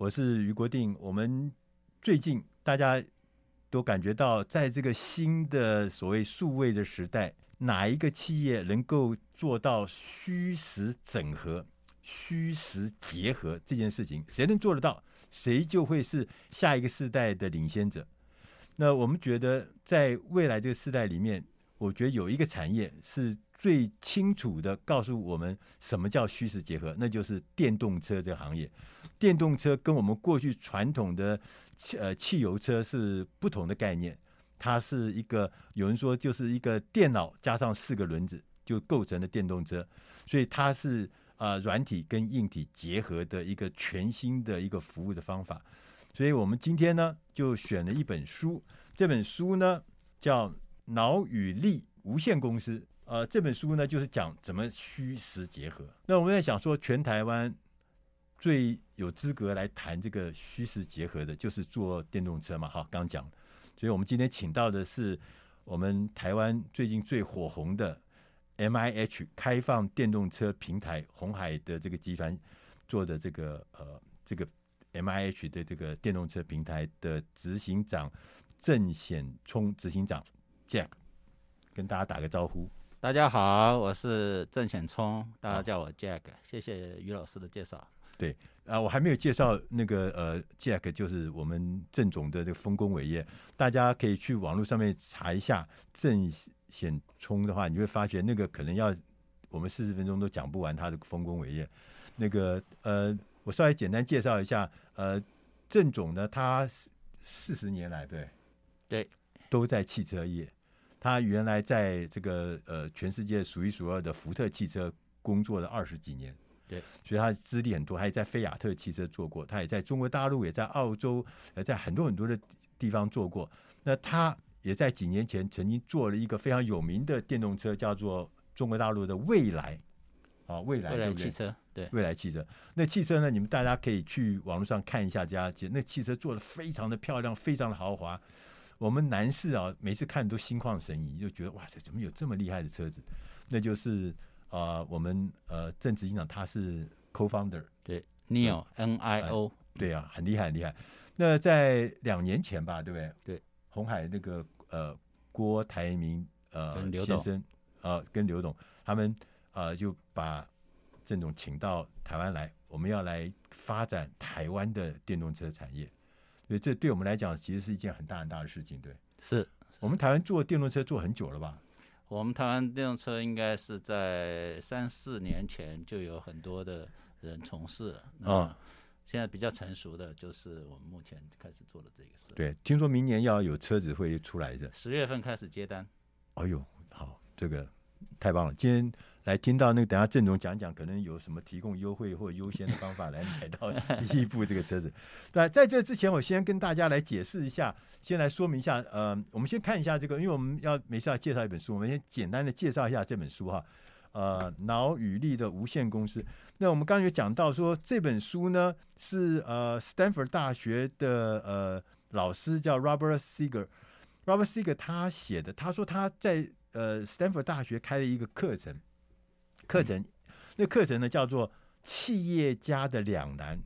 我是俞国定。我们最近大家都感觉到，在这个新的所谓数位的时代，哪一个企业能够做到虚实整合、虚实结合这件事情，谁能做得到，谁就会是下一个世代的领先者。那我们觉得，在未来这个时代里面，我觉得有一个产业是最清楚的告诉我们什么叫虚实结合，那就是电动车这个行业。电动车跟我们过去传统的汽呃汽油车是不同的概念，它是一个有人说就是一个电脑加上四个轮子就构成了电动车，所以它是、呃、软体跟硬体结合的一个全新的一个服务的方法。所以我们今天呢就选了一本书，这本书呢叫脑与力无限公司，呃这本书呢就是讲怎么虚实结合。那我们在想说全台湾。最有资格来谈这个虚实结合的，就是做电动车嘛，哈，刚讲，所以我们今天请到的是我们台湾最近最火红的 MIH 开放电动车平台红海的这个集团做的这个呃这个 MIH 的这个电动车平台的执行长郑显聪执行长 Jack，跟大家打个招呼。大家好，我是郑显聪，大家叫我 Jack，谢谢于老师的介绍。对啊，我还没有介绍那个呃，Jack 就是我们郑总的这个丰功伟业，大家可以去网络上面查一下郑显聪的话，你会发觉那个可能要我们四十分钟都讲不完他的丰功伟业。那个呃，我稍微简单介绍一下，呃，郑总呢，他四十年来对对都在汽车业，他原来在这个呃全世界数一数二的福特汽车工作了二十几年。对，所以他资历很多，他也在菲亚特汽车做过，他也在中国大陆，也在澳洲，也在很多很多的地方做过。那他也在几年前曾经做了一个非常有名的电动车，叫做中国大陆的未来，啊，蔚来，蔚来汽车，对，未来汽车。那汽车呢，你们大家可以去网络上看一下，家那汽车做的非常的漂亮，非常的豪华。我们男士啊，每次看都心旷神怡，就觉得哇塞，怎么有这么厉害的车子？那就是。啊、呃，我们呃，郑执行长他是 co-founder，对，NIO N I O，对啊，很厉害，很厉害。那在两年前吧，对不对？对，红海那个呃，郭台铭呃刘先生呃，跟刘董他们呃，就把郑总请到台湾来，我们要来发展台湾的电动车产业。所以这对我们来讲，其实是一件很大很大的事情。对，是我们台湾做电动车做很久了吧？我们台湾电动车应该是在三四年前就有很多的人从事了啊。现在比较成熟的就是我们目前开始做的这个事。对，听说明年要有车子会出来的，十月份开始接单。哎呦，好，这个太棒了！今天来听到那个，等下郑总讲讲，可能有什么提供优惠或优先的方法来买到第一部这个车子。那在这之前，我先跟大家来解释一下。先来说明一下，呃，我们先看一下这个，因为我们要没事要介绍一本书，我们先简单的介绍一下这本书哈。呃，脑与力的无限公司。那我们刚才有讲到说，这本书呢是呃斯坦福大学的呃老师叫 Robert Seger，Robert Seger 他写的，他说他在呃斯坦福大学开了一个课程，课程，那课程呢叫做企业家的两难。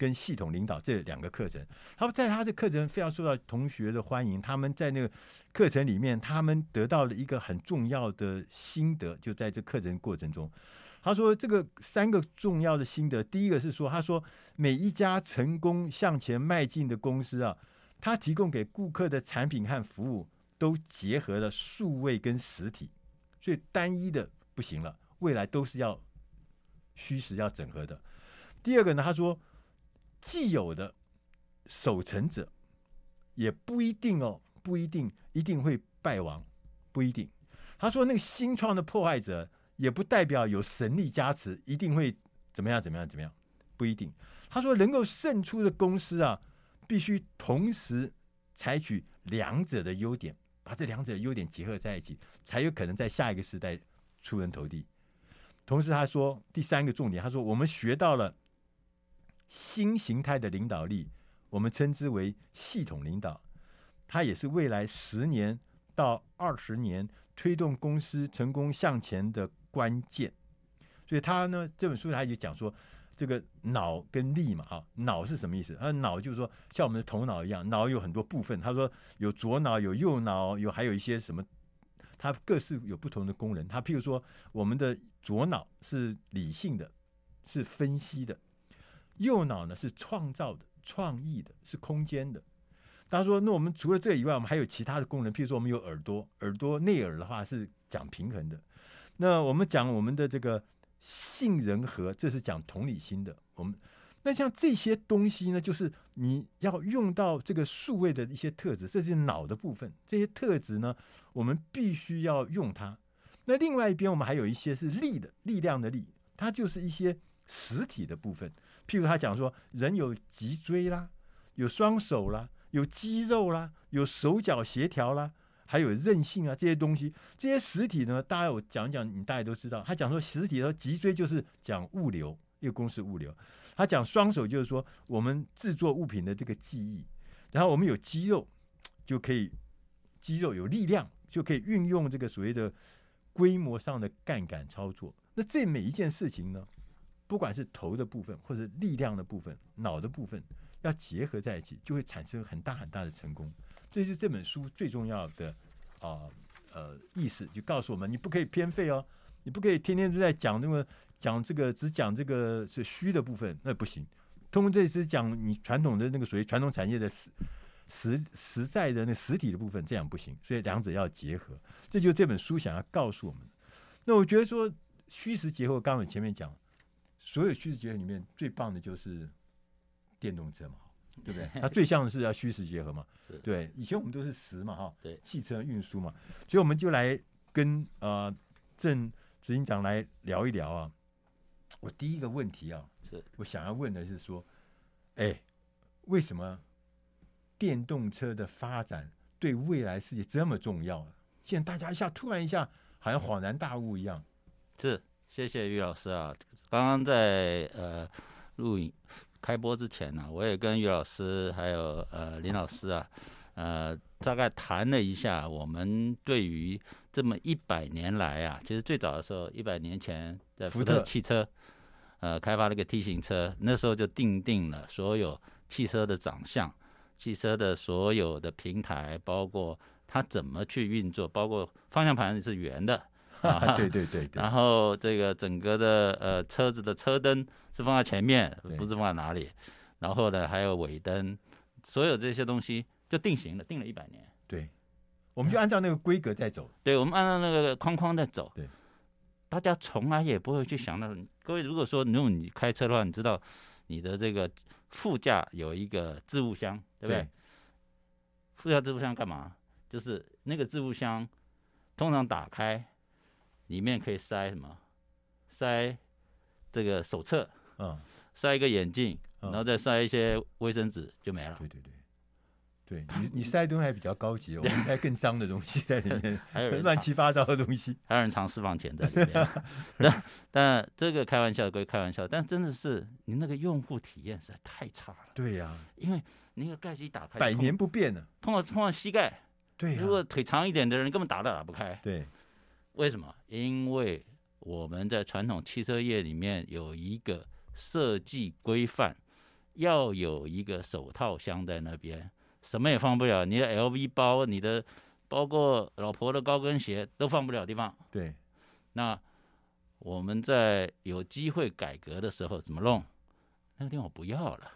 跟系统领导这两个课程。他说，在他这课程非常受到同学的欢迎。他们在那个课程里面，他们得到了一个很重要的心得，就在这课程过程中。他说，这个三个重要的心得，第一个是说，他说每一家成功向前迈进的公司啊，他提供给顾客的产品和服务都结合了数位跟实体，所以单一的不行了，未来都是要虚实要整合的。第二个呢，他说。既有的守成者也不一定哦，不一定一定会败亡，不一定。他说那个新创的破坏者也不代表有神力加持，一定会怎么样怎么样怎么样，不一定。他说能够胜出的公司啊，必须同时采取两者的优点，把这两者优点结合在一起，才有可能在下一个时代出人头地。同时他说第三个重点，他说我们学到了。新形态的领导力，我们称之为系统领导，它也是未来十年到二十年推动公司成功向前的关键。所以他呢，这本书他就讲说，这个脑跟力嘛，哈，脑是什么意思？他脑就是说，像我们的头脑一样，脑有很多部分。他说有左脑，有右脑，有还有一些什么，它各式有不同的功能。他譬如说，我们的左脑是理性的，是分析的。右脑呢是创造的、创意的，是空间的。他说：“那我们除了这以外，我们还有其他的功能，譬如说我们有耳朵，耳朵内耳的话是讲平衡的。那我们讲我们的这个杏仁核，这是讲同理心的。我们那像这些东西呢，就是你要用到这个数位的一些特质，这是脑的部分。这些特质呢，我们必须要用它。那另外一边，我们还有一些是力的，力量的力，它就是一些实体的部分。”譬如他讲说，人有脊椎啦，有双手啦，有肌肉啦，有手脚协调啦，还有韧性啊，这些东西，这些实体呢，大家我讲讲，你大家都知道。他讲说实体的脊椎就是讲物流，一个公司物流。他讲双手就是说我们制作物品的这个技艺，然后我们有肌肉就可以，肌肉有力量就可以运用这个所谓的规模上的杠杆操作。那这每一件事情呢？不管是头的部分，或者力量的部分，脑的部分，要结合在一起，就会产生很大很大的成功。这是这本书最重要的啊呃，意思，就告诉我们，你不可以偏废哦，你不可以天天都在讲那么讲这个，只讲这个是虚的部分，那不行。通过这次讲你传统的那个属于传统产业的实实实在的那实体的部分，这样不行。所以两者要结合，这就是这本书想要告诉我们。那我觉得说虚实结合，刚刚前面讲。所有虚实结合里面最棒的就是电动车嘛，对不对？它最像的是要虚实结合嘛，对。以前我们都是实嘛，哈，对，汽车运输嘛，所以我们就来跟呃郑执行长来聊一聊啊。我第一个问题啊，是我想要问的是说，哎，为什么电动车的发展对未来世界这么重要？现在大家一下突然一下好像恍然大悟一样。是，谢谢于老师啊。刚刚在呃录影开播之前呢、啊，我也跟于老师还有呃林老师啊，呃大概谈了一下我们对于这么一百年来啊，其实最早的时候一百年前在福特汽车呃开发了一个 T 型车，那时候就定定了所有汽车的长相、汽车的所有的平台，包括它怎么去运作，包括方向盘是圆的。啊，对对对，对，然后这个整个的呃车子的车灯是放在前面，不是放在哪里。然后呢，还有尾灯，所有这些东西就定型了，定了一百年。对，我们就按照那个规格在走。对，我们按照那个框框在走。对，大家从来也不会去想到，各位如果说如果你开车的话，你知道你的这个副驾有一个置物箱，对不对？对，副驾置物箱干嘛？就是那个置物箱通常打开。里面可以塞什么？塞这个手册，嗯，塞一个眼镜，然后再塞一些卫生纸就没了。对对对，对你你塞的东西还比较高级，我们塞更脏的东西在里 面，还有人乱七八糟的东西，还有人藏私房钱在里面。但但这个开玩笑归开玩笑，但真的是你那个用户体验实在太差了。对呀，因为那个盖子一打开，百年不变的，碰到碰到膝盖。对，如果腿长一点的人根本打都打不开。对。为什么？因为我们在传统汽车业里面有一个设计规范，要有一个手套箱在那边，什么也放不了，你的 LV 包、你的包括老婆的高跟鞋都放不了地方。对，那我们在有机会改革的时候怎么弄？那个地方我不要了，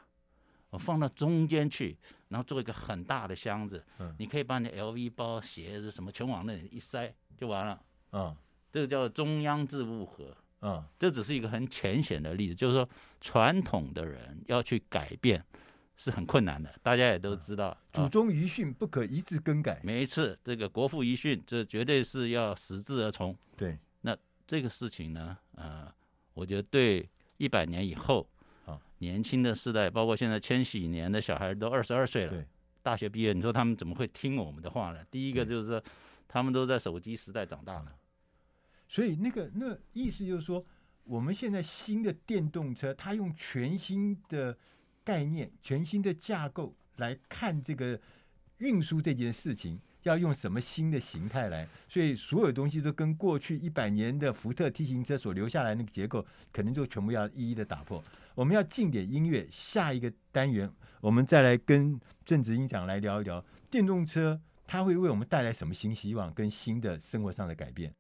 我放到中间去，然后做一个很大的箱子，嗯，你可以把你 LV 包、鞋子什么全往那里一塞就完了。嗯，这个叫中央置物盒。嗯，这只是一个很浅显的例子，就是说传统的人要去改变是很困难的，大家也都知道。祖宗遗训不可一字更改。每一次，这个国父遗训，这绝对是要实质而从。对，那这个事情呢，呃，我觉得对一百年以后，啊，年轻的世代，包括现在千禧年的小孩都二十二岁了，对，大学毕业，你说他们怎么会听我们的话呢？第一个就是说，他们都在手机时代长大了。所以那个那意思就是说，我们现在新的电动车，它用全新的概念、全新的架构来看这个运输这件事情，要用什么新的形态来？所以所有东西都跟过去一百年的福特 T 型车所留下来那个结构，可能就全部要一一的打破。我们要进点音乐，下一个单元我们再来跟郑执行长来聊一聊电动车，它会为我们带来什么新希望跟新的生活上的改变。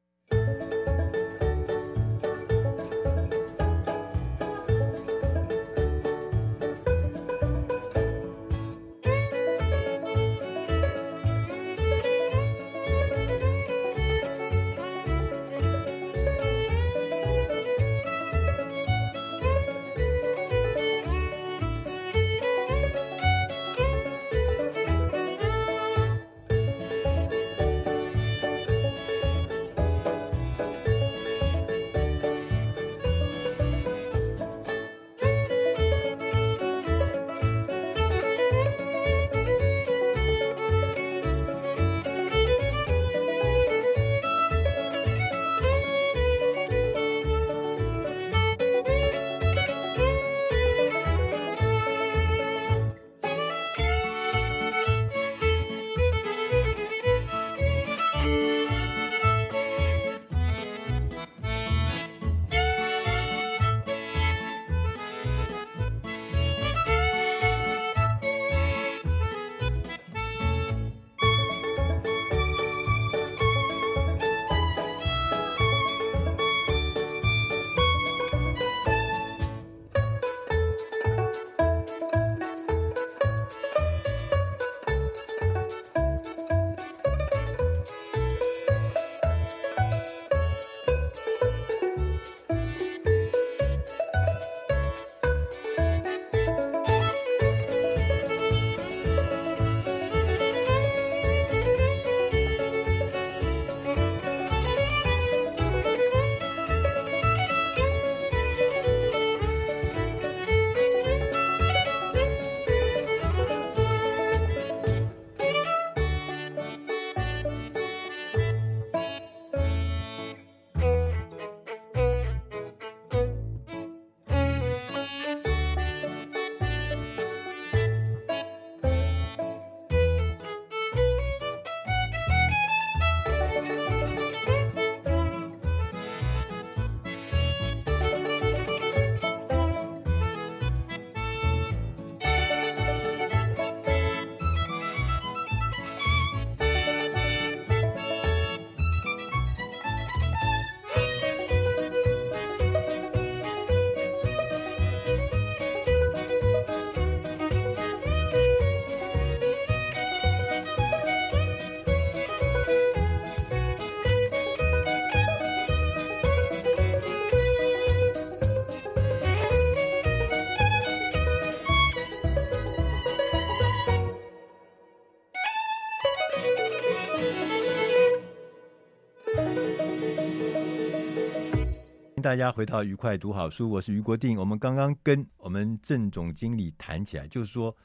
大家回到愉快读好书，我是于国定。我们刚刚跟我们郑总经理谈起来，就是说，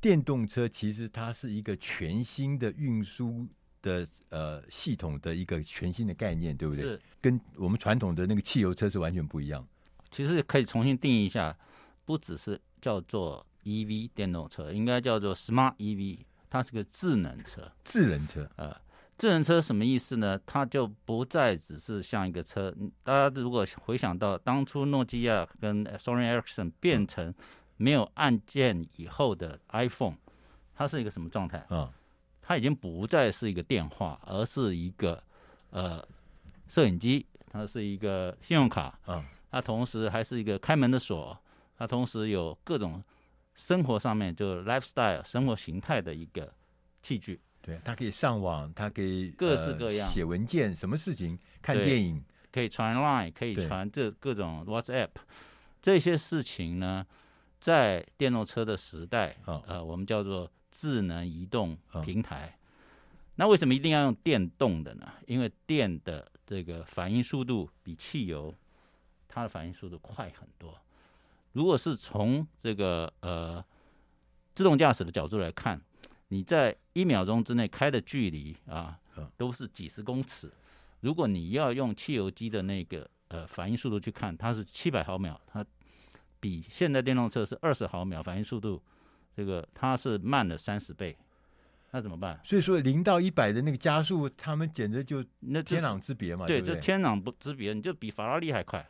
电动车其实它是一个全新的运输的呃系统的一个全新的概念，对不对？是，跟我们传统的那个汽油车是完全不一样。其实可以重新定义一下，不只是叫做 EV 电动车，应该叫做 Smart EV，它是个智能车。智能车，呃。智能车什么意思呢？它就不再只是像一个车。大家如果回想到当初诺基亚跟 Sony Ericsson 变成没有按键以后的 iPhone，它是一个什么状态？啊，它已经不再是一个电话，而是一个呃摄影机，它是一个信用卡啊，它同时还是一个开门的锁，它同时有各种生活上面就 lifestyle 生活形态的一个器具。对，他可以上网，他可以各式各样、呃、写文件，什么事情看电影可以传 Line，可以传这各种 WhatsApp，这些事情呢，在电动车的时代，哦、呃，我们叫做智能移动平台。哦、那为什么一定要用电动的呢？因为电的这个反应速度比汽油它的反应速度快很多。如果是从这个呃自动驾驶的角度来看。你在一秒钟之内开的距离啊，都是几十公尺。如果你要用汽油机的那个呃反应速度去看，它是七百毫秒，它比现在电动车是二十毫秒反应速度，这个它是慢了三十倍。那怎么办？所以说零到一百的那个加速，他们简直就那天壤之别嘛。对，就天壤不之别，你就比法拉利还快。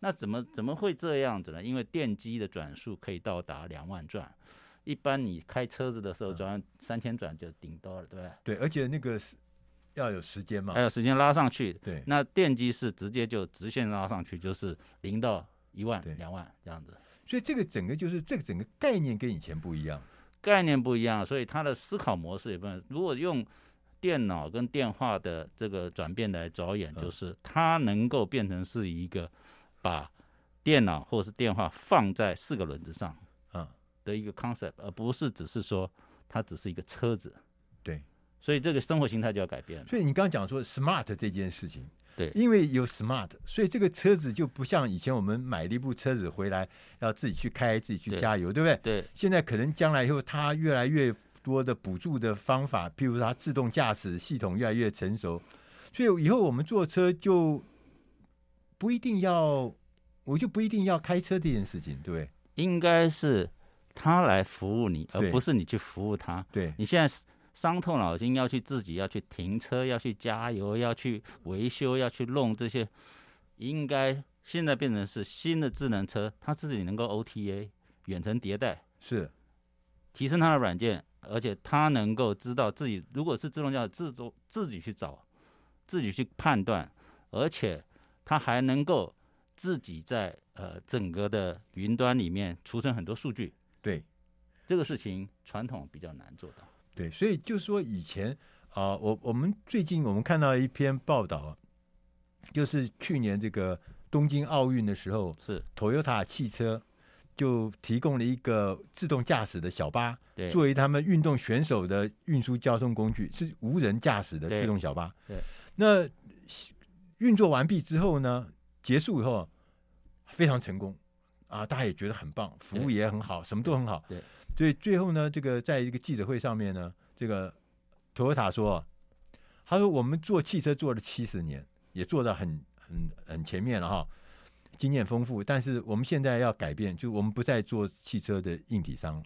那怎么怎么会这样子呢？因为电机的转速可以到达两万转。一般你开车子的时候转三千转就顶多了，对不对？对，而且那个是要有时间嘛，还有时间拉上去。对，那电机是直接就直线拉上去，就是零到一万、两万这样子。所以这个整个就是这个整个概念跟以前不一样，概念不一样，所以它的思考模式也不一样。如果用电脑跟电话的这个转变来着眼，就是它能够变成是一个把电脑或是电话放在四个轮子上。的一个 concept，而不是只是说它只是一个车子，对，所以这个生活形态就要改变了。所以你刚刚讲说 smart 这件事情，对，因为有 smart，所以这个车子就不像以前我们买了一部车子回来要自己去开、自己去加油，对，对不对？对。现在可能将来以后，它越来越多的补助的方法，譬如说它自动驾驶系统越来越成熟，所以以后我们坐车就不一定要，我就不一定要开车这件事情，对不对？应该是。他来服务你，而不是你去服务他。对，你现在伤透脑筋要去自己要去停车，要去加油，要去维修，要去弄这些，应该现在变成是新的智能车，它自己能够 OTA 远程迭代，是提升它的软件，而且它能够知道自己如果是自动驾驶，自动自己去找，自己去判断，而且它还能够自己在呃整个的云端里面储存很多数据。对，这个事情传统比较难做到。对，所以就是说以前啊、呃，我我们最近我们看到一篇报道，就是去年这个东京奥运的时候，是 Toyota 汽车就提供了一个自动驾驶的小巴，对，作为他们运动选手的运输交通工具，是无人驾驶的自动小巴。对，对那运作完毕之后呢，结束以后非常成功。啊，大家也觉得很棒，服务也很好，什么都很好。对，所以最后呢，这个在一个记者会上面呢，这个 Toyota 说，他说我们做汽车做了七十年，也做到很很很前面了哈，经验丰富。但是我们现在要改变，就我们不再做汽车的硬体商，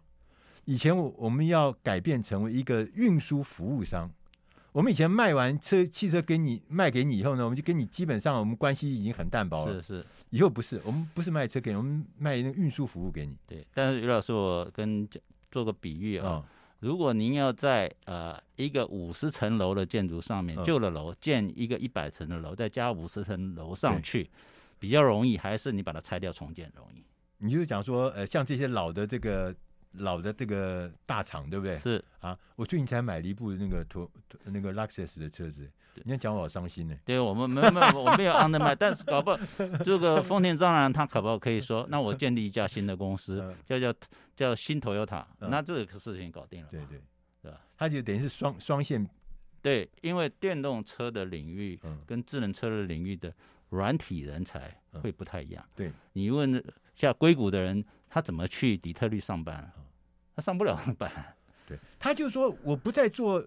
以前我我们要改变成为一个运输服务商。我们以前卖完车汽车给你卖给你以后呢，我们就跟你基本上我们关系已经很淡薄了。是是，以后不是，我们不是卖车给你，我们卖那个运输服务给你。对，但是于老师，我跟做个比喻啊，哦、如果您要在呃一个五十层楼的建筑上面，旧的楼建一个一百层的楼，再加五十层楼上去，比较容易，还是你把它拆掉重建容易？你就是讲说，呃，像这些老的这个。老的这个大厂，对不对？是啊，我最近才买了一部那个途那个 Lexus 的车子，对你要讲我好伤心呢。对我们没有没有，我没有 on the 卖，但是 搞不好这个丰田章男他可不好可以说，那我建立一家新的公司，嗯、叫叫叫新 Toyota，、嗯、那这个事情搞定了。对对，对吧？他就等于是双双线。对，因为电动车的领域跟智能车的领域的软体人才会不太一样。嗯、对，你问像硅谷的人，他怎么去底特律上班？他上不了班，对，他就说我不再做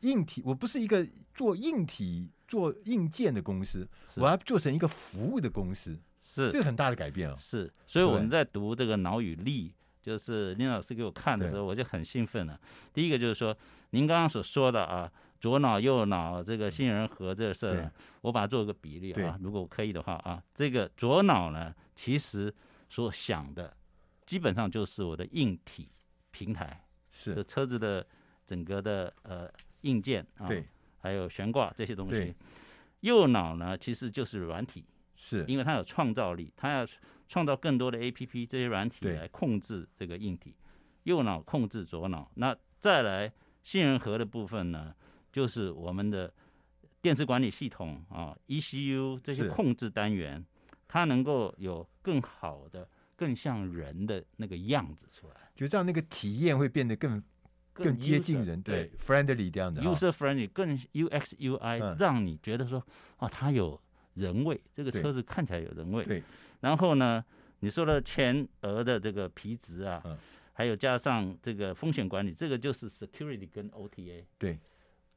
硬体，我不是一个做硬体做硬件的公司，我要做成一个服务的公司，是这个很大的改变啊、哦。是，所以我们在读这个脑与力，就是林老师给我看的时候，我就很兴奋了。第一个就是说，您刚刚所说的啊，左脑右脑这个杏仁核这个事儿，我把它做一个比例啊，如果可以的话啊，这个左脑呢，其实所想的。基本上就是我的硬体平台，是车子的整个的呃硬件啊，对，还有悬挂这些东西。对右脑呢，其实就是软体，是因为它有创造力，它要创造更多的 APP 这些软体来控制这个硬体。右脑控制左脑，那再来杏仁核的部分呢，就是我们的电池管理系统啊，ECU 这些控制单元，它能够有更好的、更像人的那个样子出来，就让那个体验会变得更更，更接近人，对，对，friendly 这样的，user friendly 更 UX UI，、嗯、让你觉得说，哦，它有人味，这个车子看起来有人味。对，然后呢，你说的前额的这个皮质啊。嗯还有加上这个风险管理，这个就是 security 跟 OTA。对，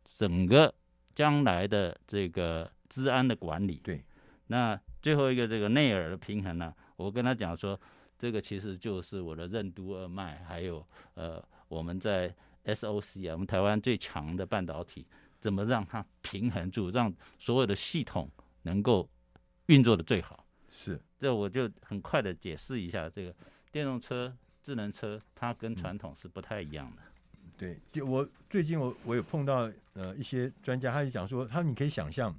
整个将来的这个治安的管理。对，那最后一个这个内耳的平衡呢，我跟他讲说，这个其实就是我的任督二脉，还有呃我们在 SOC 啊，我们台湾最强的半导体，怎么让它平衡住，让所有的系统能够运作的最好。是，这我就很快的解释一下这个电动车。智能车它跟传统是不太一样的。嗯、对，就我最近我我有碰到呃一些专家，他就讲说，他说你可以想象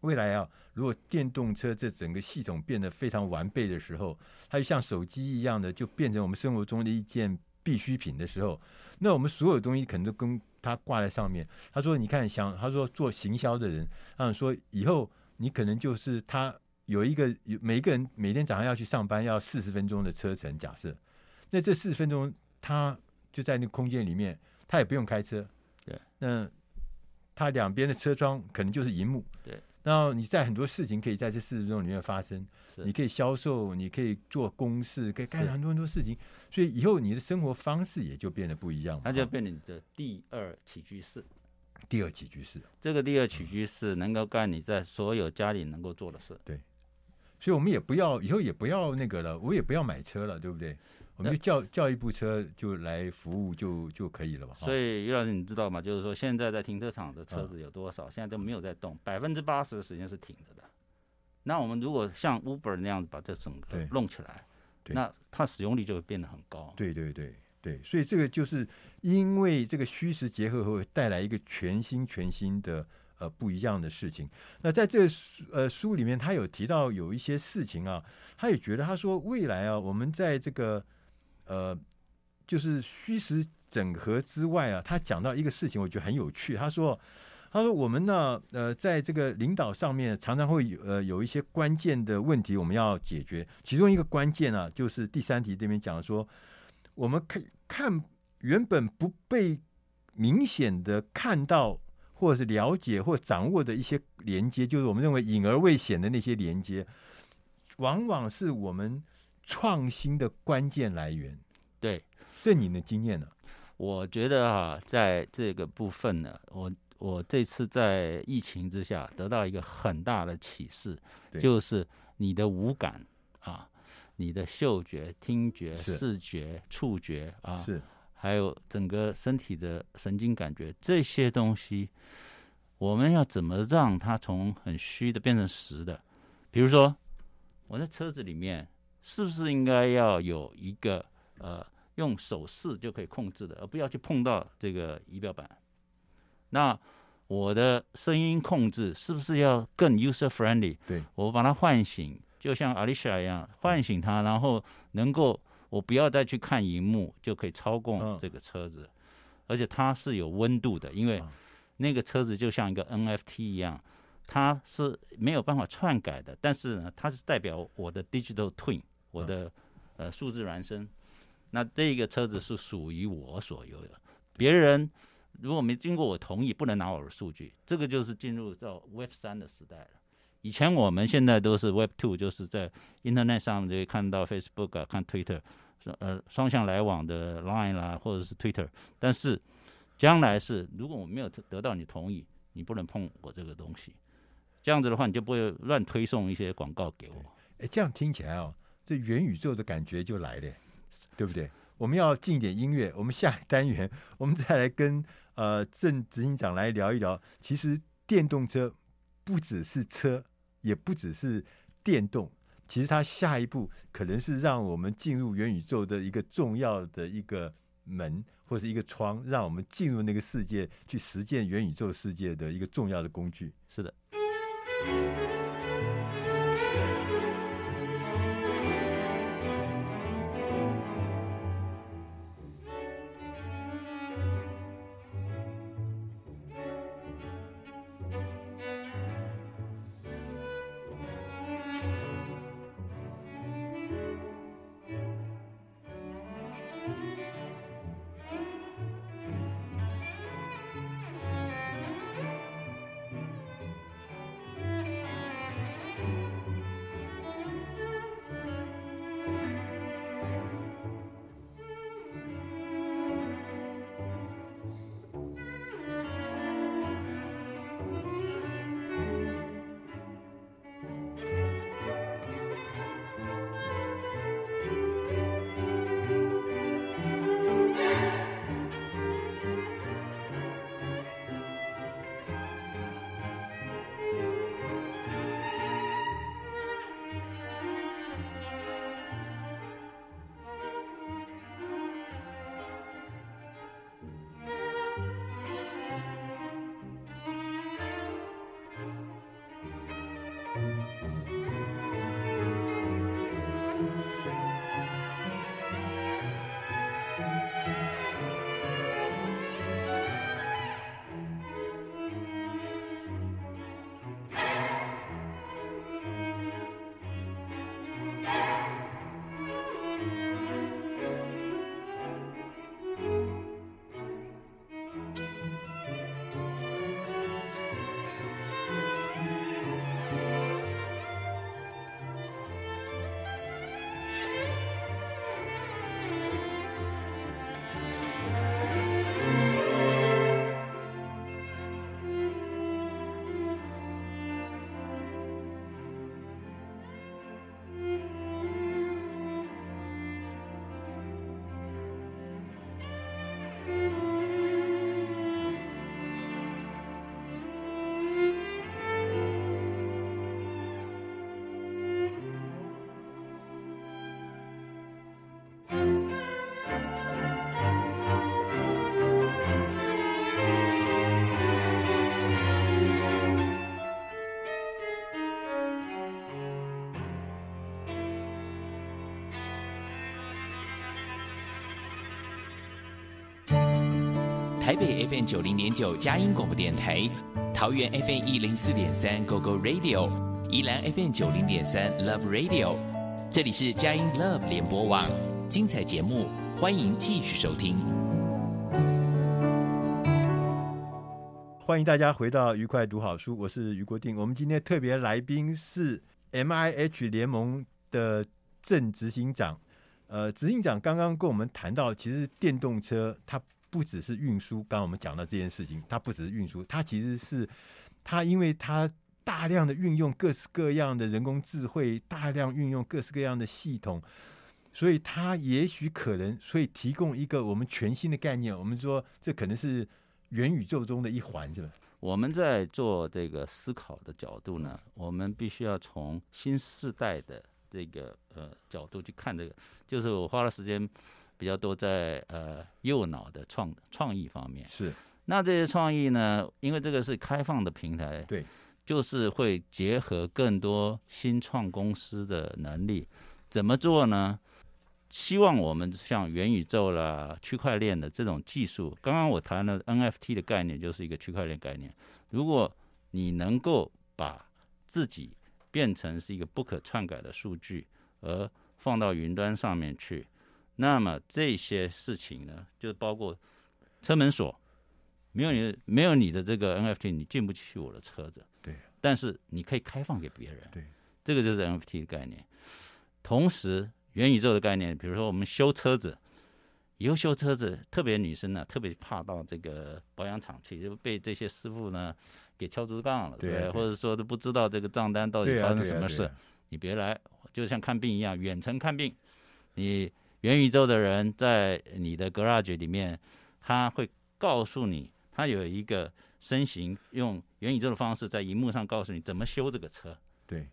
未来啊，如果电动车这整个系统变得非常完备的时候，它就像手机一样的，就变成我们生活中的一件必需品的时候，那我们所有东西可能都跟它挂在上面。他说，你看，想他说做行销的人，他想说以后你可能就是他。有一个有每一个人每天早上要去上班，要四十分钟的车程。假设，那这四十分钟他就在那个空间里面，他也不用开车。对，那他两边的车窗可能就是荧幕。对，然后你在很多事情可以在这四十分钟里面发生。你可以销售，你可以做公事，可以干很多很多事情。所以以后你的生活方式也就变得不一样了。它就变成你的第二起居室。第二起居室，这个第二起居室能够干你在所有家里能够做的事。对。所以，我们也不要以后也不要那个了，我也不要买车了，对不对？我们就叫叫一部车就来服务就就可以了吧？所以，于老师，你知道吗？就是说，现在在停车场的车子有多少？嗯、现在都没有在动，百分之八十的时间是停着的。那我们如果像 Uber 那样子把这整个弄起来，那它使用率就会变得很高。对对对对，所以这个就是因为这个虚实结合会带来一个全新全新的。呃，不一样的事情。那在这书呃书里面，他有提到有一些事情啊，他也觉得他说未来啊，我们在这个呃，就是虚实整合之外啊，他讲到一个事情，我觉得很有趣。他说，他说我们呢，呃，在这个领导上面，常常会有呃有一些关键的问题，我们要解决。其中一个关键啊，就是第三题这边讲说，我们看看原本不被明显的看到。或者是了解或掌握的一些连接，就是我们认为隐而未显的那些连接，往往是我们创新的关键来源。对，这你的经验呢？我觉得啊，在这个部分呢，我我这次在疫情之下得到一个很大的启示，就是你的五感啊，你的嗅觉、听觉、视觉、触觉啊。是。还有整个身体的神经感觉，这些东西，我们要怎么让它从很虚的变成实的？比如说，我在车子里面是不是应该要有一个呃，用手势就可以控制的，而不要去碰到这个仪表板？那我的声音控制是不是要更 user friendly？对，我把它唤醒，就像 Alicia 一样唤醒它，然后能够。我不要再去看荧幕，就可以操控这个车子，而且它是有温度的，因为那个车子就像一个 NFT 一样，它是没有办法篡改的。但是呢，它是代表我的 digital twin，我的呃数字孪生。那这个车子是属于我所有的，别人如果没经过我同意，不能拿我的数据。这个就是进入到 Web 三的时代了。以前我们现在都是 Web Two，就是在 Internet 上就可以看到 Facebook 啊，看 Twitter，呃，双向来往的 Line 啦，或者是 Twitter。但是将来是，如果我没有得到你同意，你不能碰我这个东西。这样子的话，你就不会乱推送一些广告给我。哎，这样听起来哦，这元宇宙的感觉就来了，对不对？我们要进点音乐，我们下一单元我们再来跟呃郑执行长来聊一聊。其实电动车不只是车。也不只是电动，其实它下一步可能是让我们进入元宇宙的一个重要的一个门或者一个窗，让我们进入那个世界去实践元宇宙世界的一个重要的工具。是的。北 FM 九零点九佳音广播电台，桃园 FM 一零四点三 GO GO Radio，宜兰 FM 九零点三 Love Radio，这里是佳音 Love 联播网，精彩节目欢迎继续收听。欢迎大家回到愉快读好书，我是于国定。我们今天特别来宾是 MIH 联盟的郑执行长。呃，执行长刚刚跟我们谈到，其实电动车它。不只是运输，刚刚我们讲到这件事情，它不只是运输，它其实是它，因为它大量的运用各式各样的人工智慧，大量运用各式各样的系统，所以它也许可能，所以提供一个我们全新的概念。我们说这可能是元宇宙中的一环，是吧？我们在做这个思考的角度呢，我们必须要从新世代的这个呃角度去看这个，就是我花了时间。比较多在呃右脑的创创意方面是，那这些创意呢，因为这个是开放的平台，对，就是会结合更多新创公司的能力，怎么做呢？希望我们像元宇宙啦、区块链的这种技术，刚刚我谈了 NFT 的概念就是一个区块链概念。如果你能够把自己变成是一个不可篡改的数据，而放到云端上面去。那么这些事情呢，就包括车门锁，没有你没有你的这个 NFT，你进不去我的车子。对。但是你可以开放给别人。对。这个就是 NFT 的概念。同时，元宇宙的概念，比如说我们修车子，以后修车子，特别女生呢，特别怕到这个保养厂去，就被这些师傅呢给敲竹杠了，对，对，对，或者说都不知道这个账单到底发生什么事，你别来，就像看病一样，远程看病，你。元宇宙的人在你的 garage 里面，他会告诉你，他有一个身形，用元宇宙的方式在荧幕上告诉你怎么修这个车。对，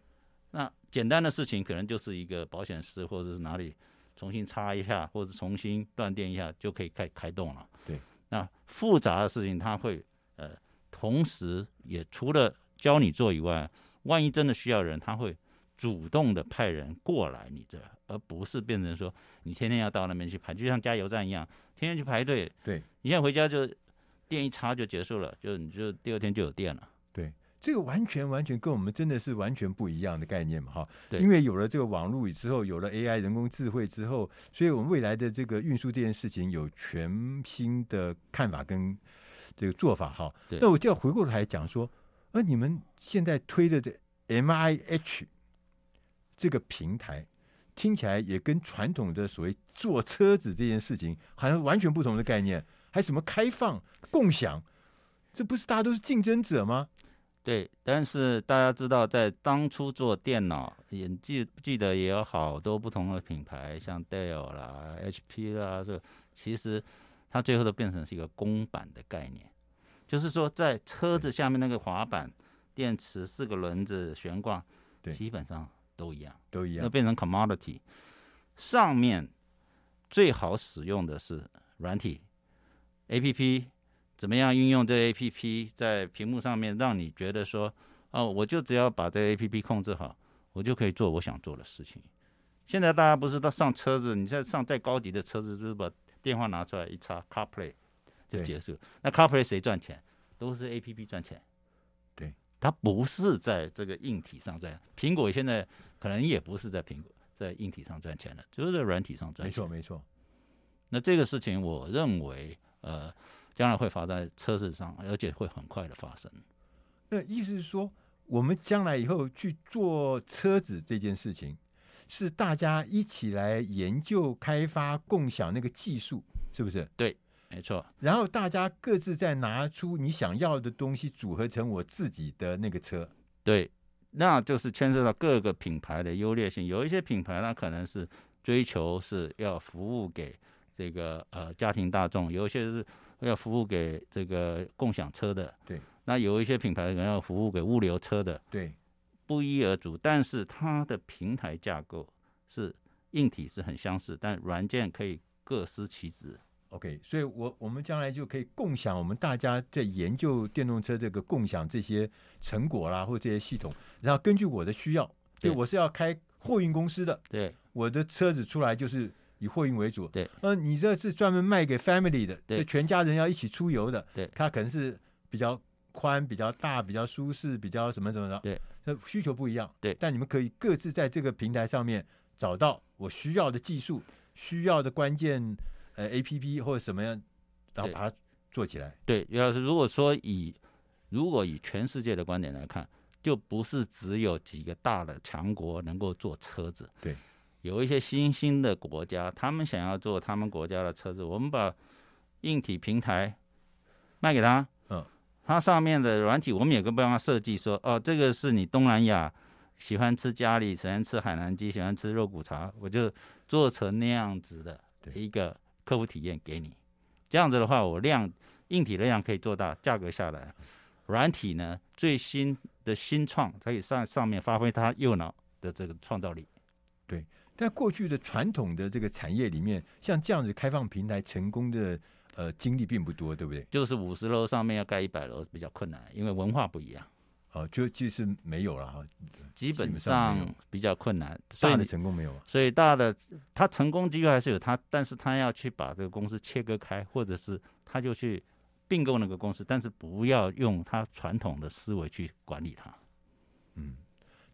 那简单的事情可能就是一个保险丝或者是哪里重新插一下，或者重新断电一下就可以开开动了。对，那复杂的事情他会呃，同时也除了教你做以外，万一真的需要人，他会主动的派人过来你这，而不是变成说你天天要到那边去排，就像加油站一样，天天去排队。对，你现在回家就电一插就结束了，就你就第二天就有电了。对，这个完全完全跟我们真的是完全不一样的概念嘛，哈。对，因为有了这个网络之后，有了 AI 人工智慧之后，所以我们未来的这个运输这件事情有全新的看法跟这个做法，哈。那我就要回过头来讲说，呃你们现在推的这 MIH。这个平台听起来也跟传统的所谓坐车子这件事情好像完全不同的概念，还什么开放共享，这不是大家都是竞争者吗？对，但是大家知道，在当初做电脑，也记记得也有好多不同的品牌，像 Dell 啦、HP 啦，这其实它最后都变成是一个公版的概念，就是说在车子下面那个滑板、电池、四个轮子、悬挂，对，基本上。都一样，都一样，那变成 commodity。上面最好使用的是软体，APP，怎么样运用这 APP 在屏幕上面，让你觉得说，哦，我就只要把这 APP 控制好，我就可以做我想做的事情。现在大家不是到上车子，你在上再高级的车子，就是把电话拿出来一插，CarPlay 就结束。那 CarPlay 谁赚钱？都是 APP 赚钱。它不是在这个硬体上赚，苹果现在可能也不是在苹果在硬体上赚钱了，就是在软体上赚钱。没错，没错。那这个事情，我认为，呃，将来会发在车子上，而且会很快的发生。那意思是说，我们将来以后去做车子这件事情，是大家一起来研究、开发、共享那个技术，是不是？对。没错，然后大家各自再拿出你想要的东西，组合成我自己的那个车。对，那就是牵涉到各个品牌的优劣性。有一些品牌，呢可能是追求是要服务给这个呃家庭大众；有一些是要服务给这个共享车的。对，那有一些品牌可能要服务给物流车的。对，不一而足。但是它的平台架构是硬体是很相似，但软件可以各司其职。OK，所以我，我我们将来就可以共享我们大家在研究电动车这个共享这些成果啦，或这些系统，然后根据我的需要，对，我是要开货运公司的，对，我的车子出来就是以货运为主，对，呃，你这是专门卖给 family 的，对，全家人要一起出游的，对，它可能是比较宽、比较大、比较舒适、比较什么什么的，对，那需求不一样，对，但你们可以各自在这个平台上面找到我需要的技术、需要的关键。呃，A P P 或者什么样，然后把它做起来。对，于老师，如果说以如果以全世界的观点来看，就不是只有几个大的强国能够做车子。对，有一些新兴的国家，他们想要做他们国家的车子，我们把硬体平台卖给他，嗯，它上面的软体我们也可以帮他设计说，哦，这个是你东南亚喜欢吃咖喱，喜欢吃海南鸡，喜欢吃肉骨茶，我就做成那样子的一个。客户体验给你，这样子的话，我量硬体的量可以做大，价格下来，软体呢最新的新创可以上上面发挥它右脑的这个创造力。对，在过去的传统的这个产业里面，像这样子开放平台成功的呃经历并不多，对不对？就是五十楼上面要盖一百楼比较困难，因为文化不一样。哦，就就是没有了哈，基本上比较困难，大的成功没有，所以大的他成功机会还是有他，但是他要去把这个公司切割开，或者是他就去并购那个公司，但是不要用他传统的思维去管理它。嗯，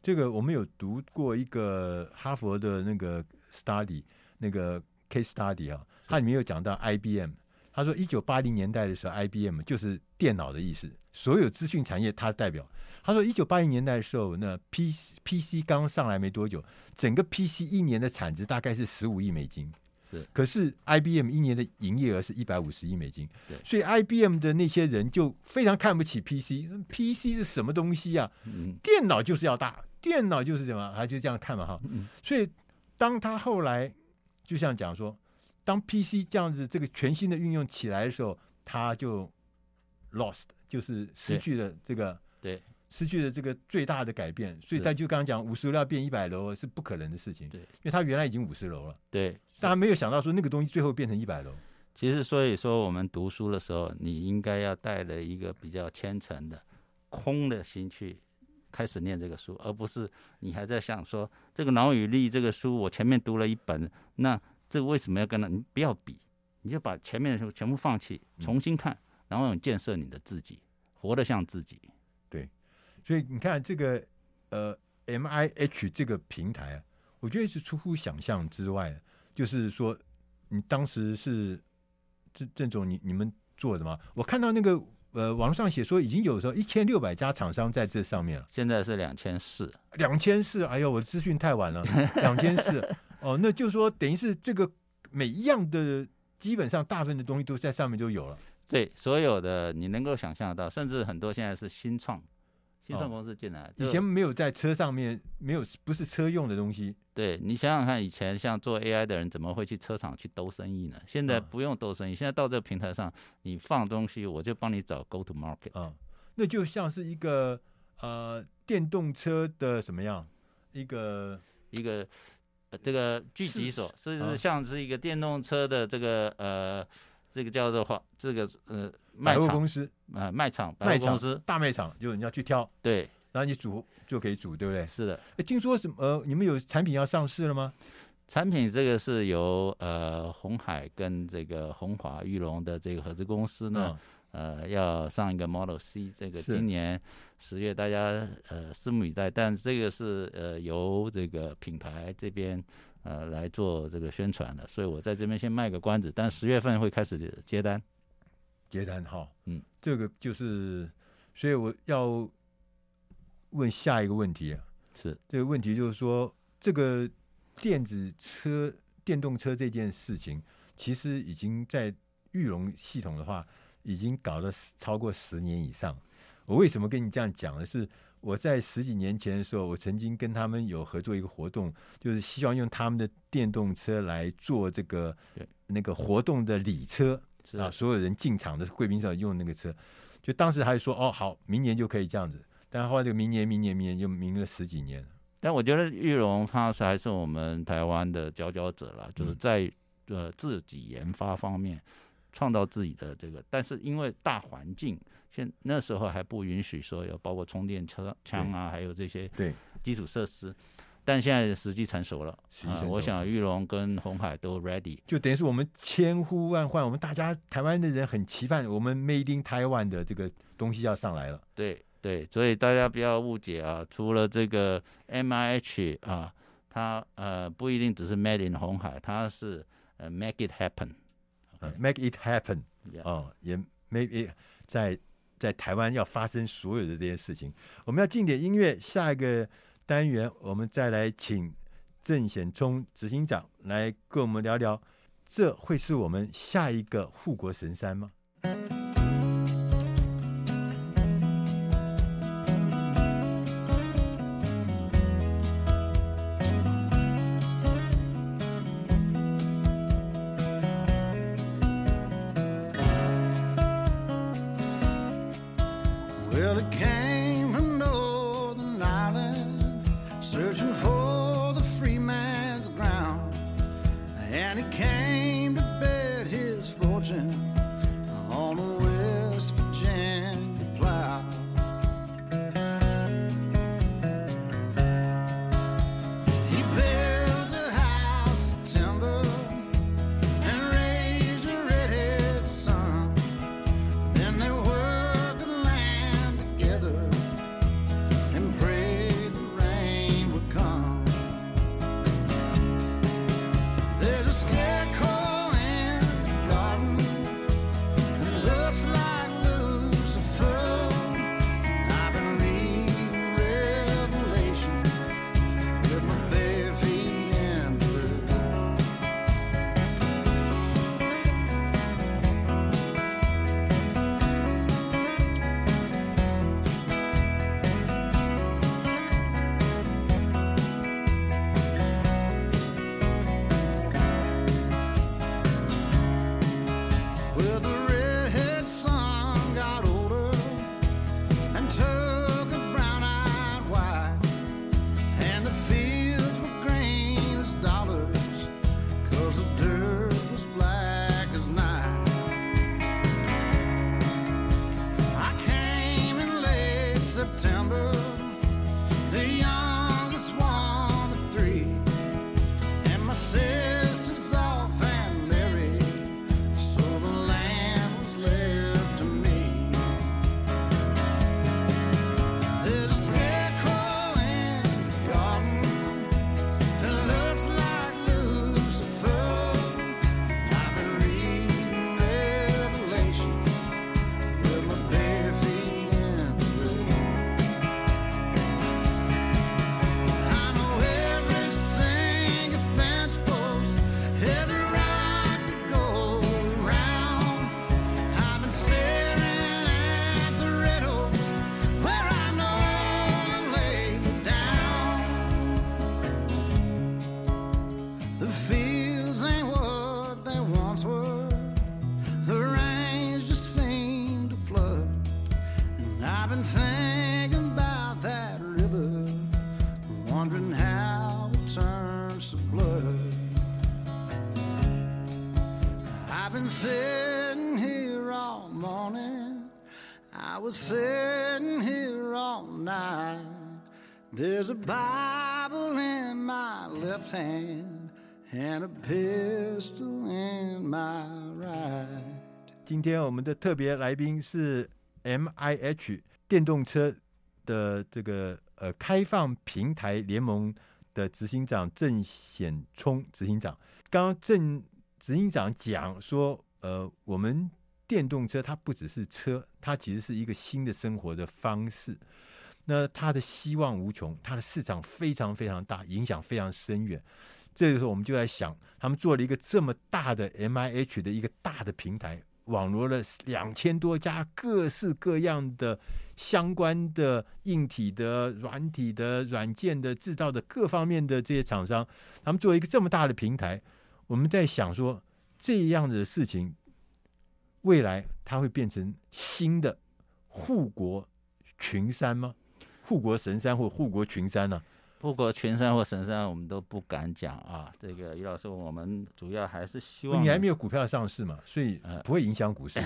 这个我们有读过一个哈佛的那个 study，那个 case study 啊，它里面有讲到 IBM，他说一九八零年代的时候，IBM 就是电脑的意思，所有资讯产业它代表。他说，一九八零年代的时候，那 P P C 刚上来没多久，整个 P C 一年的产值大概是十五亿美金。是，可是 I B M 一年的营业额是一百五十亿美金。对，所以 I B M 的那些人就非常看不起 P C，P C 是什么东西啊？嗯，电脑就是要大，电脑就是什么，他就这样看嘛哈。嗯，所以当他后来就像讲说，当 P C 这样子这个全新的运用起来的时候，他就 lost，就是失去了这个。对。失去了这个最大的改变，所以他就刚刚讲五十楼要变一百楼是不可能的事情。对，因为他原来已经五十楼了。对，但他没有想到说那个东西最后变成一百楼。其实，所以说我们读书的时候，你应该要带着一个比较虔诚的、空的心去开始念这个书，而不是你还在想说这个脑与力这个书，我前面读了一本，那这个为什么要跟他？你不要比，你就把前面的书全部放弃，重新看，然后建设你的自己，活得像自己。对，所以你看这个呃 M I H 这个平台啊，我觉得是出乎想象之外，就是说你当时是。郑郑总你你们做的吗？我看到那个呃网络上写说已经有时候一千六百家厂商在这上面了，现在是两千四，两千四，哎呦，我的资讯太晚了，两千四哦，那就是说等于是这个每一样的基本上大部分的东西都在上面就有了，对，所有的你能够想象得到，甚至很多现在是新创。新创公司进来，以前没有在车上面，没有不是车用的东西。对，你想想看，以前像做 AI 的人，怎么会去车厂去兜生意呢？现在不用兜生意，现在到这个平台上，你放东西，我就帮你找 Go to Market。啊，那就像是一个呃电动车的什么样？一个一个、呃、这个聚集所，是是像是一个电动车的这个呃。这个叫做话，这个呃，卖场公司啊，卖场卖场公司大卖场，就是你要去挑，对，然后你煮就可以煮，对不对？是的。哎，听说什么？呃，你们有产品要上市了吗？产品这个是由呃红海跟这个红华玉龙的这个合资公司呢，嗯、呃，要上一个 Model C，这个今年十月大家呃拭目以待。但这个是呃由这个品牌这边。呃，来做这个宣传的，所以我在这边先卖个关子，但十月份会开始接单，接单哈，嗯，这个就是，所以我要问下一个问题啊，是这个问题就是说，这个电子车、电动车这件事情，其实已经在玉龙系统的话，已经搞了超过十年以上。我为什么跟你这样讲呢？是。我在十几年前的时候，我曾经跟他们有合作一个活动，就是希望用他们的电动车来做这个那个活动的礼车啊，所有人进场的贵宾上用那个车，就当时还说哦好，明年就可以这样子，但后来这个明年、明年、明年就明了十几年。但我觉得玉龙他是还是我们台湾的佼佼者了，就是在呃自己研发方面创造自己的这个，但是因为大环境。现那时候还不允许说有包括充电车枪啊，还有这些基础设施，但现在时机成熟了，啊，我想玉龙跟红海都 ready，就等于是我们千呼万唤，我们大家台湾的人很期盼我们 Made in Taiwan 的这个东西要上来了。对对，所以大家不要误解啊，除了这个 MIH 啊，它呃不一定只是 Made in 红海，它是呃 Make it happen，Make it happen，哦，也 Make it 在。在台湾要发生所有的这些事情，我们要进点音乐。下一个单元，我们再来请郑显忠执行长来跟我们聊聊，这会是我们下一个护国神山吗？I was sitting here all night. There's a Bible in my left hand and a pistol in my right. 今天我们的特别来宾是 MIH 电动车的这个呃开放平台联盟的执行长郑显聪执行长。刚刚郑执行长讲说，呃，我们电动车它不只是车，它其实是一个新的生活的方式。那它的希望无穷，它的市场非常非常大，影响非常深远。这个时候，我们就在想，他们做了一个这么大的 MIH 的一个大的平台，网罗了两千多家各式各样的相关的硬体的、软体的、软件的制造的各方面的这些厂商，他们做一个这么大的平台，我们在想说，这样的事情，未来它会变成新的护国群山吗？护国神山或护国群山呢、啊？护国群山或神山，我们都不敢讲啊。这个于老师，我们主要还是希望你还没有股票上市嘛，所以不会影响股市。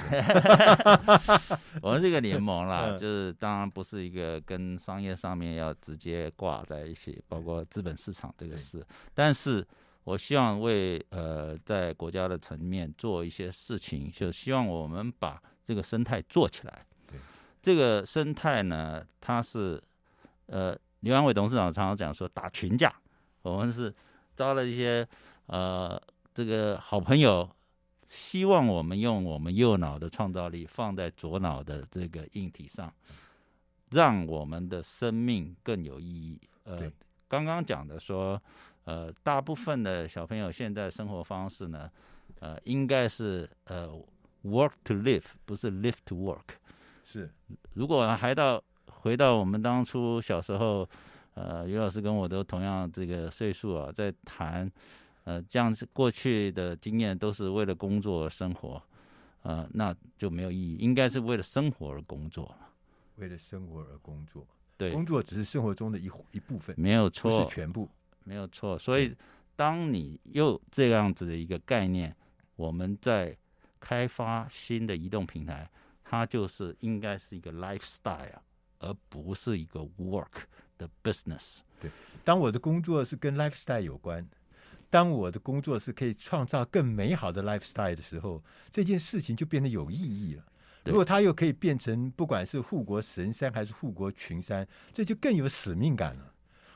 我们这个联盟啦，就是当然不是一个跟商业上面要直接挂在一起，包括资本市场这个事。但是我希望为呃在国家的层面做一些事情，就希望我们把这个生态做起来。这个生态呢，它是。呃，刘安伟董事长常常讲说打群架，我们是招了一些呃这个好朋友，希望我们用我们右脑的创造力放在左脑的这个硬体上，让我们的生命更有意义。呃，刚刚讲的说，呃，大部分的小朋友现在生活方式呢，呃，应该是呃 work to live，不是 live to work。是，如果还到。回到我们当初小时候，呃，于老师跟我都同样这个岁数啊，在谈，呃，这样子过去的经验都是为了工作而生活，呃，那就没有意义，应该是为了生活而工作了。为了生活而工作，对，工作只是生活中的一一部分，没有错，不是全部，没有错。所以，当你又这样子的一个概念，我们在开发新的移动平台，它就是应该是一个 lifestyle。而不是一个 work 的 business。对，当我的工作是跟 lifestyle 有关，当我的工作是可以创造更美好的 lifestyle 的时候，这件事情就变得有意义了。如果它又可以变成不管是护国神山还是护国群山，这就更有使命感了。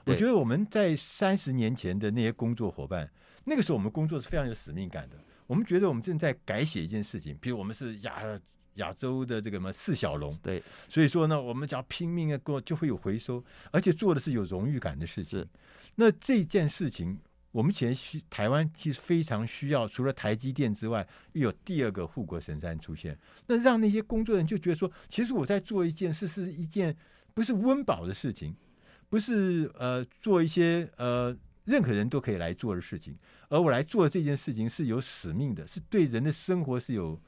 我觉得我们在三十年前的那些工作伙伴，那个时候我们工作是非常有使命感的。我们觉得我们正在改写一件事情，比如我们是亚。亚洲的这个什么四小龙，对，所以说呢，我们只要拼命的过，就会有回收，而且做的是有荣誉感的事情。那这件事情，我们现在需台湾其实非常需要，除了台积电之外，又有第二个护国神山出现，那让那些工作人员就觉得说，其实我在做一件事，是一件不是温饱的事情，不是呃做一些呃任何人都可以来做的事情，而我来做这件事情是有使命的，是对人的生活是有。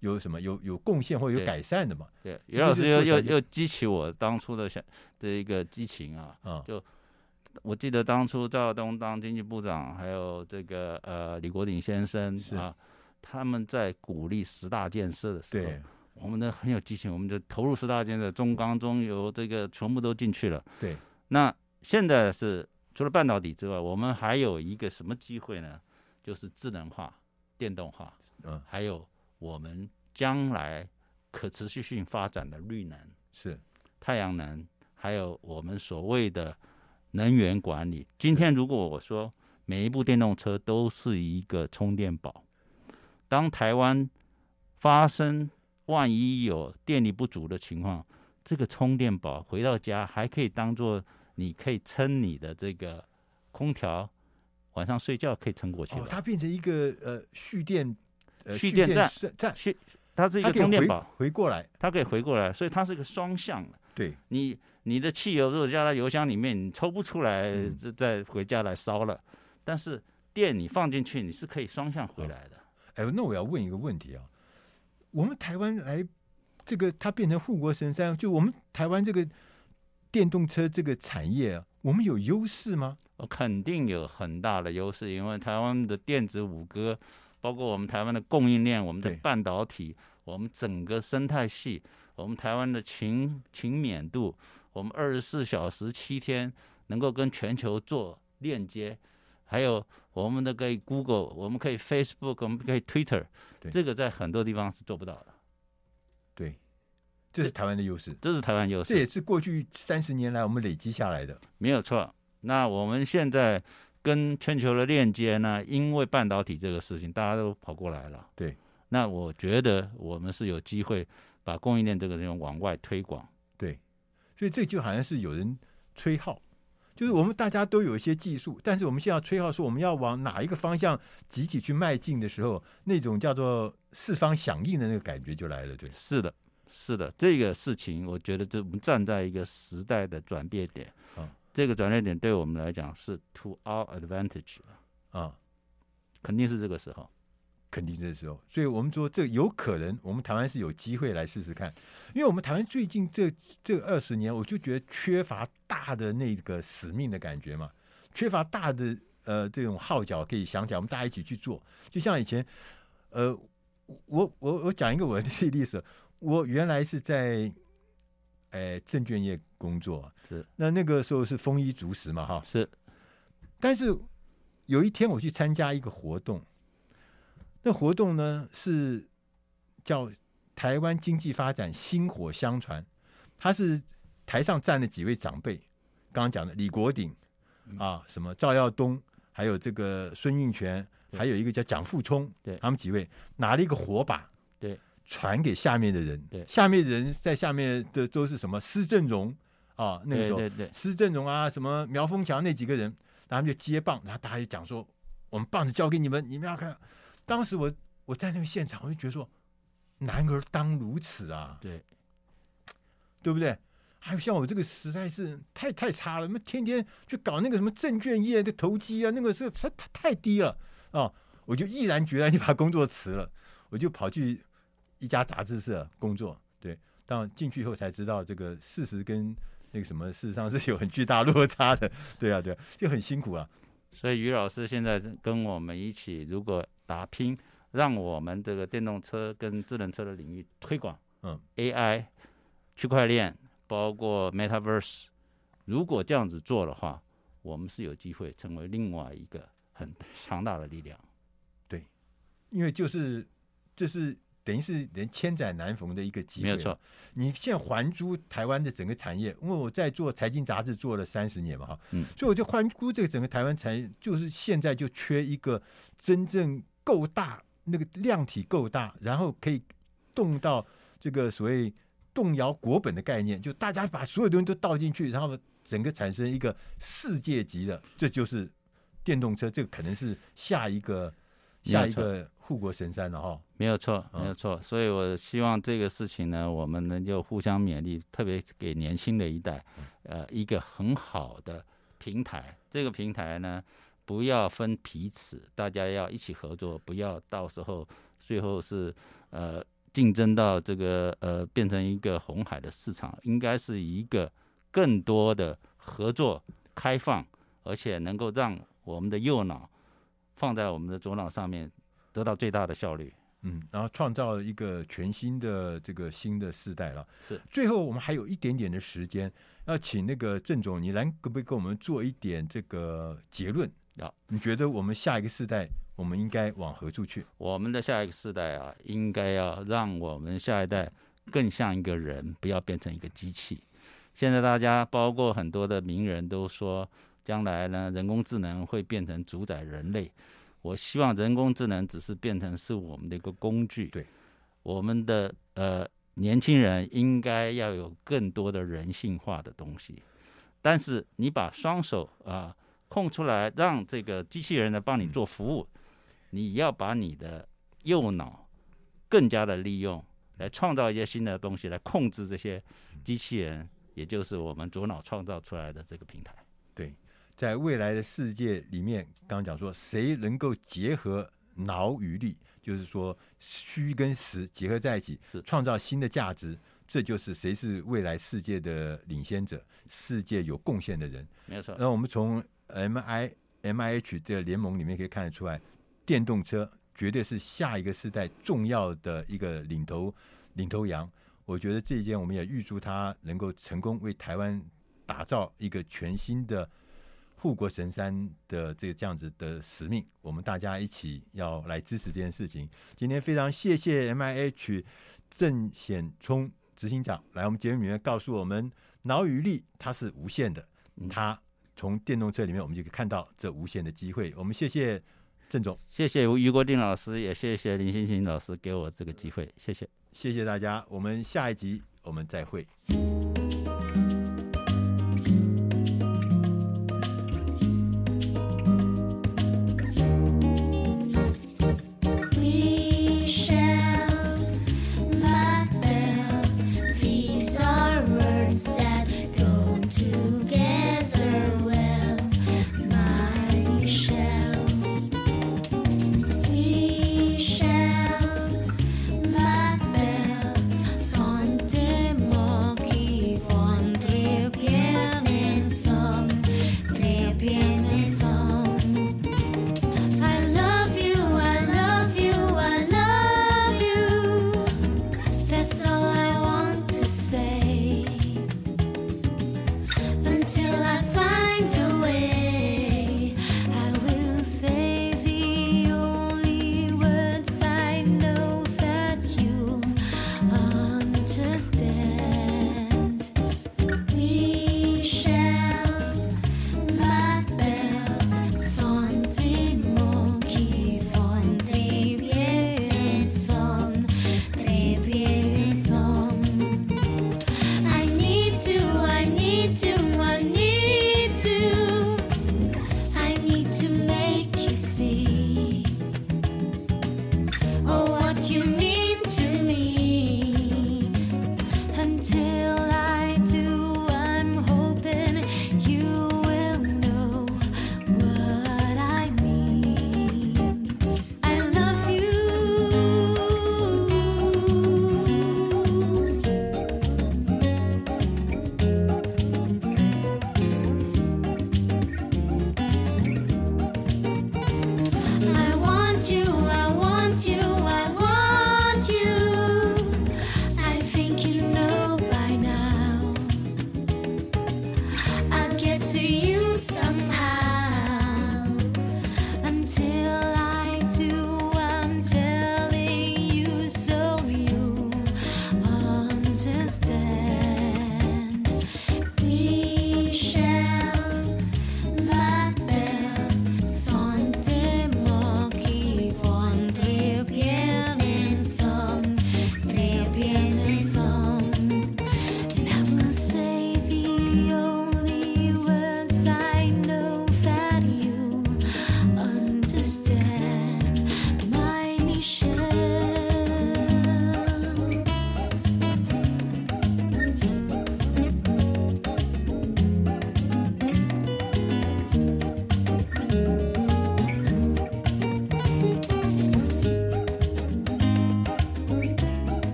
有什么有有贡献或有改善的嘛？对，于老师又又又激起我当初的想的一个激情啊！啊，就我记得当初赵耀东当经济部长，还有这个呃李国鼎先生啊，他们在鼓励十大建设的时候，对，我们的很有激情，我们就投入十大建设，中钢中油这个全部都进去了。对，那现在是除了半导体之外，我们还有一个什么机会呢？就是智能化、电动化，嗯，还有我们将来可持续性发展的绿能，是太阳能，还有我们所谓的能源管理。今天如果我说每一部电动车都是一个充电宝，当台湾发生万一有电力不足的情况，这个充电宝回到家还可以当做你可以撑你的这个空调。晚上睡觉可以撑过去。哦，它变成一个呃蓄电，呃蓄电站站，蓄它是一个充电宝，回过来，它可以回过来，所以它是个双向的。对，你你的汽油如果加到油箱里面，你抽不出来，再、嗯、再回家来烧了。但是电你放进去，你是可以双向回来的。哎、哦，那我要问一个问题啊，我们台湾来这个它变成护国神山，就我们台湾这个电动车这个产业啊，我们有优势吗？肯定有很大的优势，因为台湾的电子五哥，包括我们台湾的供应链、我们的半导体、我们整个生态系、我们台湾的勤勤勉度，我们二十四小时七天能够跟全球做链接，还有我们的可以 Google，我们可以 Facebook，我们可以 Twitter，这个在很多地方是做不到的。对，这是台湾的优势，这是台湾优势，这也是过去三十年来我们累积下来的，没有错。那我们现在跟全球的链接呢？因为半导体这个事情，大家都跑过来了。对，那我觉得我们是有机会把供应链这个地方往外推广。对，所以这就好像是有人吹号，就是我们大家都有一些技术，但是我们现在要吹号说我们要往哪一个方向集体去迈进的时候，那种叫做四方响应的那个感觉就来了。对，是的，是的，这个事情我觉得这我们站在一个时代的转变点。啊。这个转变点对我们来讲是 to our advantage 啊，肯定是这个时候，肯定这个时候，所以我们说这有可能，我们台湾是有机会来试试看，因为我们台湾最近这这二十年，我就觉得缺乏大的那个使命的感觉嘛，缺乏大的呃这种号角可以响起来，我们大家一起去做，就像以前，呃，我我我讲一个我的 历史，我原来是在。哎，证券业工作是，那那个时候是丰衣足食嘛，哈，是。但是有一天我去参加一个活动，那活动呢是叫台湾经济发展薪火相传，他是台上站了几位长辈，刚刚讲的李国鼎啊，什么赵耀东，还有这个孙运泉，还有一个叫蒋富聪，对，他们几位拿了一个火把，对。传给下面的人，对，下面的人在下面的都是什么？施正荣。啊，那个时候，对对。对，施正荣啊，什么苗丰强那几个人，然后他们就接棒，然后大家就讲说，我们棒子交给你们，你们要看。当时我我在那个现场，我就觉得说，男儿当如此啊，对，对不对？还有像我这个实在是太太差了，那天天去搞那个什么证券业的投机啊，那个是太太低了。啊，我就毅然决然就把工作辞了，我就跑去。一家杂志社工作，对，但进去以后才知道，这个事实跟那个什么，事实上是有很巨大落差的，对啊，对啊，就很辛苦啊。所以于老师现在跟我们一起，如果打拼，让我们这个电动车跟智能车的领域推广，嗯，AI、区块链，包括 Metaverse，如果这样子做的话，我们是有机会成为另外一个很强大的力量。对，因为就是就是。等于是连千载难逢的一个机会，没有错。你现在环顾台湾的整个产业，因为我在做财经杂志做了三十年嘛，哈，嗯，所以我就环顾这个整个台湾产业，就是现在就缺一个真正够大，那个量体够大，然后可以动到这个所谓动摇国本的概念，就大家把所有东西都倒进去，然后整个产生一个世界级的，这就是电动车，这个可能是下一个下一个。护国神山了哈，没有错，没有错。所以我希望这个事情呢，我们能够互相勉励，特别给年轻的一代，呃，一个很好的平台。这个平台呢，不要分彼此，大家要一起合作，不要到时候最后是呃竞争到这个呃变成一个红海的市场，应该是一个更多的合作、开放，而且能够让我们的右脑放在我们的左脑上面。得到最大的效率，嗯，然后创造一个全新的这个新的世代了。是，最后我们还有一点点的时间，要请那个郑总，你来可不可以给我们做一点这个结论？啊，你觉得我们下一个世代，我们应该往何处去？我们的下一个世代啊，应该要让我们下一代更像一个人，不要变成一个机器。现在大家包括很多的名人都说，将来呢，人工智能会变成主宰人类。我希望人工智能只是变成是我们的一个工具。对，我们的呃年轻人应该要有更多的人性化的东西。但是你把双手啊。空出来，让这个机器人来帮你做服务。你要把你的右脑更加的利用，来创造一些新的东西，来控制这些机器人，也就是我们左脑创造出来的这个平台。对，在未来的世界里面，刚刚讲说，谁能够结合脑与力，就是说虚跟实结合在一起，创造新的价值，这就是谁是未来世界的领先者，世界有贡献的人。没错。那我们从 M I M I H 这个联盟里面可以看得出来，电动车绝对是下一个时代重要的一个领头领头羊。我觉得这一件我们也预祝他能够成功，为台湾打造一个全新的护国神山的这个这样子的使命。我们大家一起要来支持这件事情。今天非常谢谢 M I H 郑显聪执行长来我们节目里面告诉我们，脑与力它是无限的，它。从电动车里面，我们就可以看到这无限的机会。我们谢谢郑总，谢谢于国定老师，也谢谢林欣欣老师给我这个机会，谢谢，谢谢大家。我们下一集我们再会。